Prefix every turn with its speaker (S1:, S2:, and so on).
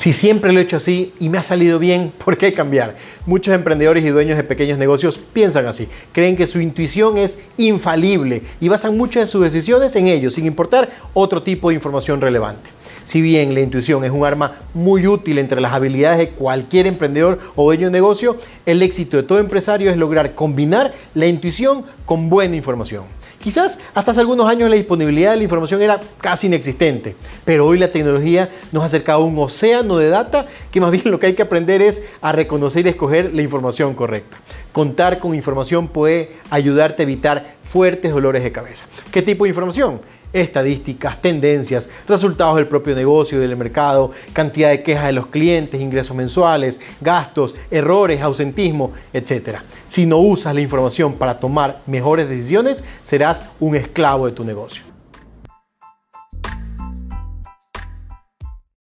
S1: Si siempre lo he hecho así y me ha salido bien, ¿por qué cambiar? Muchos emprendedores y dueños de pequeños negocios piensan así. Creen que su intuición es infalible y basan muchas de sus decisiones en ello, sin importar otro tipo de información relevante. Si bien la intuición es un arma muy útil entre las habilidades de cualquier emprendedor o dueño de negocio, el éxito de todo empresario es lograr combinar la intuición con buena información. Quizás hasta hace algunos años la disponibilidad de la información era casi inexistente, pero hoy la tecnología nos ha acercado a un océano de data que más bien lo que hay que aprender es a reconocer y escoger la información correcta. Contar con información puede ayudarte a evitar fuertes dolores de cabeza. ¿Qué tipo de información? estadísticas, tendencias, resultados del propio negocio del mercado, cantidad de quejas de los clientes, ingresos mensuales, gastos, errores, ausentismo, etc. Si no usas la información para tomar mejores decisiones, serás un esclavo de tu negocio.